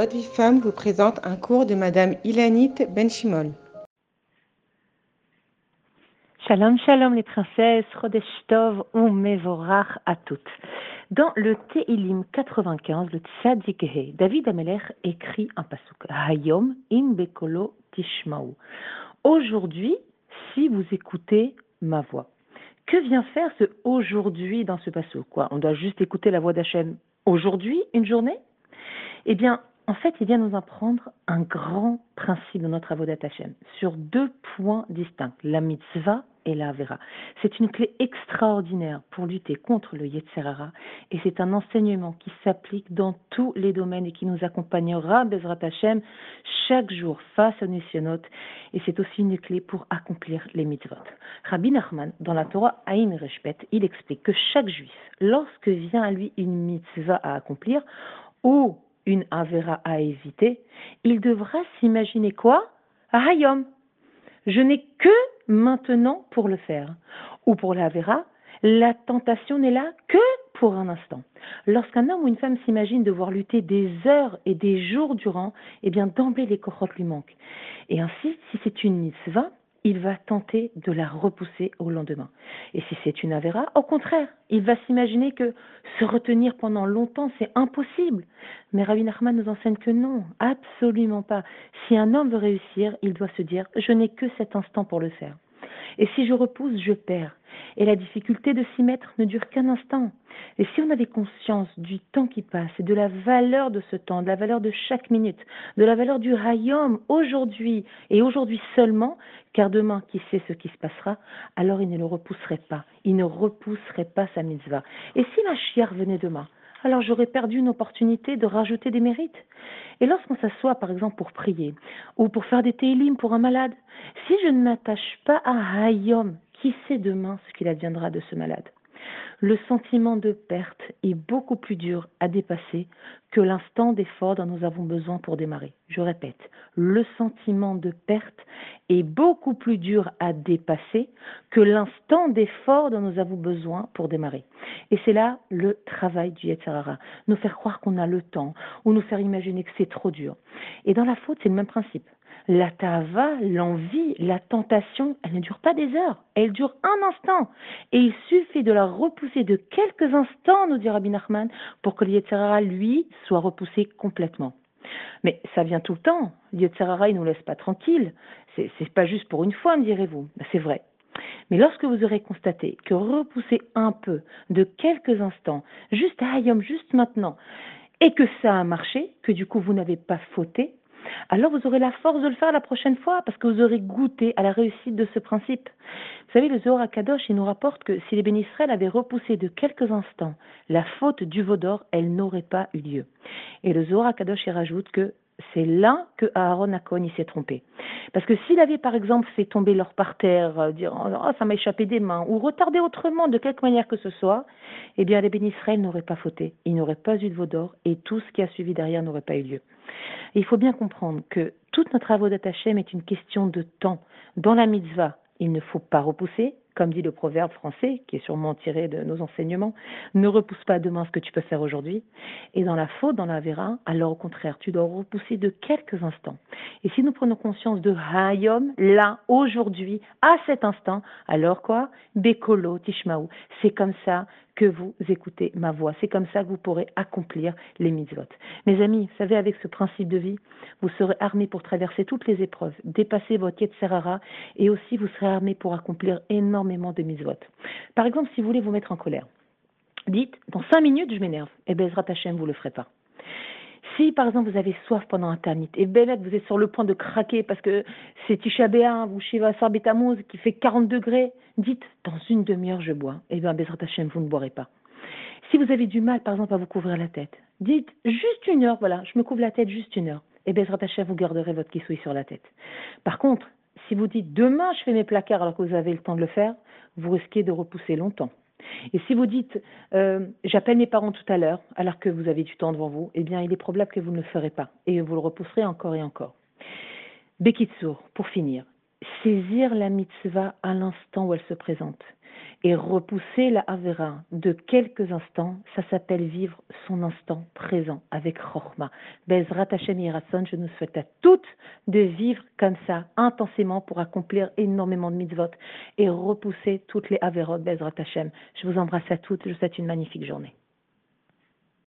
Votre vie femme vous présente un cours de Madame Ilanit Benchimol. Shalom, shalom les princesses, Chodesh Tov ou à toutes. Dans le Teilim 95, le Tzadikhe, David Ameler écrit un pasuk. Hayom im bekolo tishmaou. Aujourd'hui, si vous écoutez ma voix. Que vient faire ce aujourd'hui dans ce pasuk Quoi? On doit juste écouter la voix d'Hachem aujourd'hui, une journée? Eh bien, en fait, il vient nous apprendre un grand principe de notre Avodat Hashem sur deux points distincts, la mitzvah et la vera. C'est une clé extraordinaire pour lutter contre le Yetzerara et c'est un enseignement qui s'applique dans tous les domaines et qui nous accompagnera, Bezrat Hashem, chaque jour face au Nissionot et c'est aussi une clé pour accomplir les mitzvot. Rabbi Nachman, dans la Torah Aïn Reshpet, il explique que chaque juif, lorsque vient à lui une mitzvah à accomplir, ou une Avera à éviter, il devra s'imaginer quoi? Hayom. Je n'ai que maintenant pour le faire. Ou pour la Avera, la tentation n'est là que pour un instant. Lorsqu'un homme ou une femme s'imagine devoir lutter des heures et des jours durant, eh bien d'emblée les cohortes lui manquent. Et ainsi, si c'est une mitzvah, il va tenter de la repousser au lendemain. Et si c'est une avéra, au contraire, il va s'imaginer que se retenir pendant longtemps, c'est impossible. Mais Rabbi Nachman nous enseigne que non, absolument pas. Si un homme veut réussir, il doit se dire, je n'ai que cet instant pour le faire. Et si je repousse, je perds. Et la difficulté de s'y mettre ne dure qu'un instant. Et si on avait conscience du temps qui passe et de la valeur de ce temps, de la valeur de chaque minute, de la valeur du Hayom aujourd'hui et aujourd'hui seulement, car demain, qui sait ce qui se passera, alors il ne le repousserait pas. Il ne repousserait pas sa mitzvah. Et si la chiar venait demain, alors j'aurais perdu une opportunité de rajouter des mérites. Et lorsqu'on s'assoit, par exemple, pour prier, ou pour faire des télim pour un malade, si je ne m'attache pas à Hayom, qui sait demain ce qu'il adviendra de ce malade? Le sentiment de perte est beaucoup plus dur à dépasser que l'instant d'effort dont nous avons besoin pour démarrer. Je répète, le sentiment de perte est beaucoup plus dur à dépasser que l'instant d'effort dont nous avons besoin pour démarrer. Et c'est là le travail du Yetzirara. Nous faire croire qu'on a le temps ou nous faire imaginer que c'est trop dur. Et dans la faute, c'est le même principe. La tava, l'envie, la tentation, elle ne dure pas des heures, elle dure un instant. Et il suffit de la repousser de quelques instants, nous dit Rabbi Nachman, pour que le lui, soit repoussé complètement. Mais ça vient tout le temps. Le il ne nous laisse pas tranquille. C'est, c'est pas juste pour une fois, me direz-vous. Ben, c'est vrai. Mais lorsque vous aurez constaté que repousser un peu, de quelques instants, juste à Hayom, juste maintenant, et que ça a marché, que du coup vous n'avez pas fauté, alors vous aurez la force de le faire la prochaine fois parce que vous aurez goûté à la réussite de ce principe. Vous savez, le Zohar Kadosh, il nous rapporte que si les bénisraël avaient repoussé de quelques instants la faute du veau d'or, elle n'aurait pas eu lieu. Et le Zohar Kadosh, il rajoute que c'est là que Aaron Akon s'est trompé. Parce que s'il avait par exemple fait tomber l'or par terre, euh, dire oh, ça m'a échappé des mains, ou retardé autrement de quelque manière que ce soit, eh bien les bénisraël n'auraient pas fauté, il n'aurait pas eu de veau d'or et tout ce qui a suivi derrière n'aurait pas eu lieu. Il faut bien comprendre que toute notre travaux d'Atachem est une question de temps. Dans la mitzvah, il ne faut pas repousser, comme dit le proverbe français, qui est sûrement tiré de nos enseignements, ne repousse pas demain ce que tu peux faire aujourd'hui. Et dans la faute, dans la vera, alors au contraire, tu dois repousser de quelques instants. Et si nous prenons conscience de Hayom, là, aujourd'hui, à cet instant, alors quoi? Bekolo, Tishmaou. C'est comme ça que vous écoutez ma voix. C'est comme ça que vous pourrez accomplir les mitzvot. Mes amis, vous savez, avec ce principe de vie, vous serez armés pour traverser toutes les épreuves, dépasser votre Yetzerara, et aussi vous serez armés pour accomplir énormément de mitzvot. Par exemple, si vous voulez vous mettre en colère, dites, dans cinq minutes, je m'énerve. Et bien, Hashem, vous le ferez pas. Si, par exemple, vous avez soif pendant un ternit, et ben vous êtes sur le point de craquer parce que c'est Tisha ou Shiva Sarbetamuz qui fait 40 degrés, dites, dans une demi-heure, je bois. Et eh bien, Bezrat Hashem, vous ne boirez pas. Si vous avez du mal, par exemple, à vous couvrir la tête, dites, juste une heure, voilà, je me couvre la tête juste une heure. Et eh Bezrat Hashem, vous garderez votre kissoui sur la tête. Par contre, si vous dites, demain, je fais mes placards alors que vous avez le temps de le faire, vous risquez de repousser longtemps. Et si vous dites euh, j'appelle mes parents tout à l'heure alors que vous avez du temps devant vous, eh bien il est probable que vous ne le ferez pas et vous le repousserez encore et encore. Bekitsour, pour finir, saisir la mitzvah à l'instant où elle se présente et repousser la Avera de quelques instants, ça s'appelle vivre son instant présent avec Chochma. Bezrat Hashem Yerason, je nous souhaite à toutes de vivre comme ça, intensément, pour accomplir énormément de mitzvot et repousser toutes les Averot Bezrat Hashem. Je vous embrasse à toutes, je vous souhaite une magnifique journée.